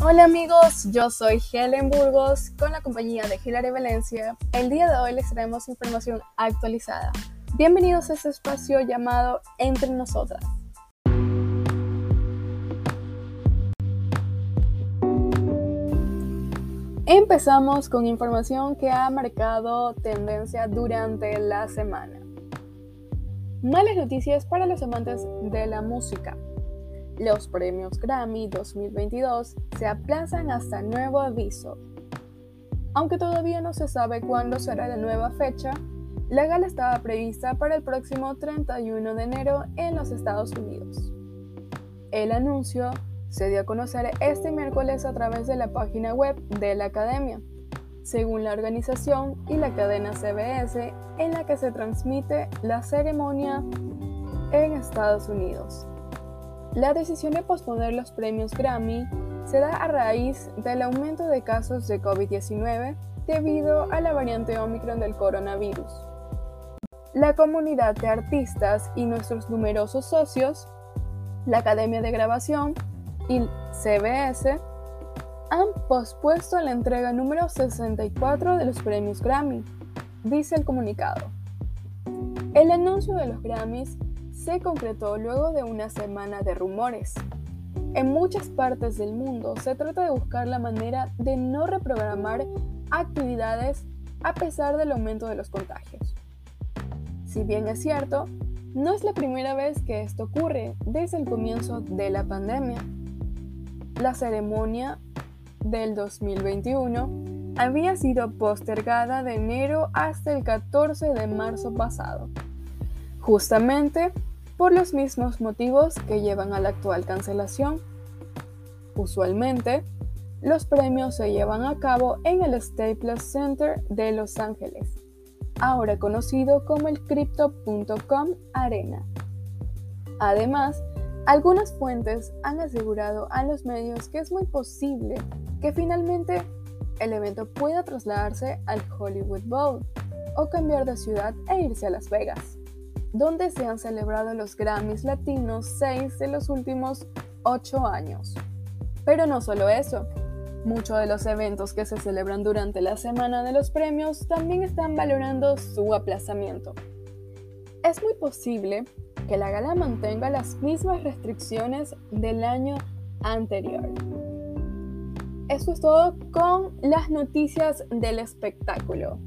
Hola amigos, yo soy Helen Burgos con la compañía de Hilary Valencia. El día de hoy les traemos información actualizada. Bienvenidos a este espacio llamado Entre Nosotras. Empezamos con información que ha marcado tendencia durante la semana. Malas noticias para los amantes de la música. Los premios Grammy 2022 se aplazan hasta nuevo aviso. Aunque todavía no se sabe cuándo será la nueva fecha, la gala estaba prevista para el próximo 31 de enero en los Estados Unidos. El anuncio se dio a conocer este miércoles a través de la página web de la Academia, según la organización y la cadena CBS en la que se transmite la ceremonia en Estados Unidos. La decisión de posponer los premios Grammy se da a raíz del aumento de casos de COVID-19 debido a la variante Omicron del coronavirus. La comunidad de artistas y nuestros numerosos socios, la Academia de Grabación y CBS, han pospuesto la entrega número 64 de los premios Grammy, dice el comunicado. El anuncio de los Grammys se concretó luego de una semana de rumores. En muchas partes del mundo se trata de buscar la manera de no reprogramar actividades a pesar del aumento de los contagios. Si bien es cierto, no es la primera vez que esto ocurre desde el comienzo de la pandemia. La ceremonia del 2021 había sido postergada de enero hasta el 14 de marzo pasado, justamente por los mismos motivos que llevan a la actual cancelación. Usualmente, los premios se llevan a cabo en el Staples Center de Los Ángeles, ahora conocido como el Crypto.com Arena. Además, algunas fuentes han asegurado a los medios que es muy posible que finalmente el evento pueda trasladarse al Hollywood Bowl o cambiar de ciudad e irse a Las Vegas donde se han celebrado los Grammys latinos seis de los últimos ocho años. Pero no solo eso, muchos de los eventos que se celebran durante la semana de los premios también están valorando su aplazamiento. Es muy posible que la gala mantenga las mismas restricciones del año anterior. Eso es todo con las noticias del espectáculo.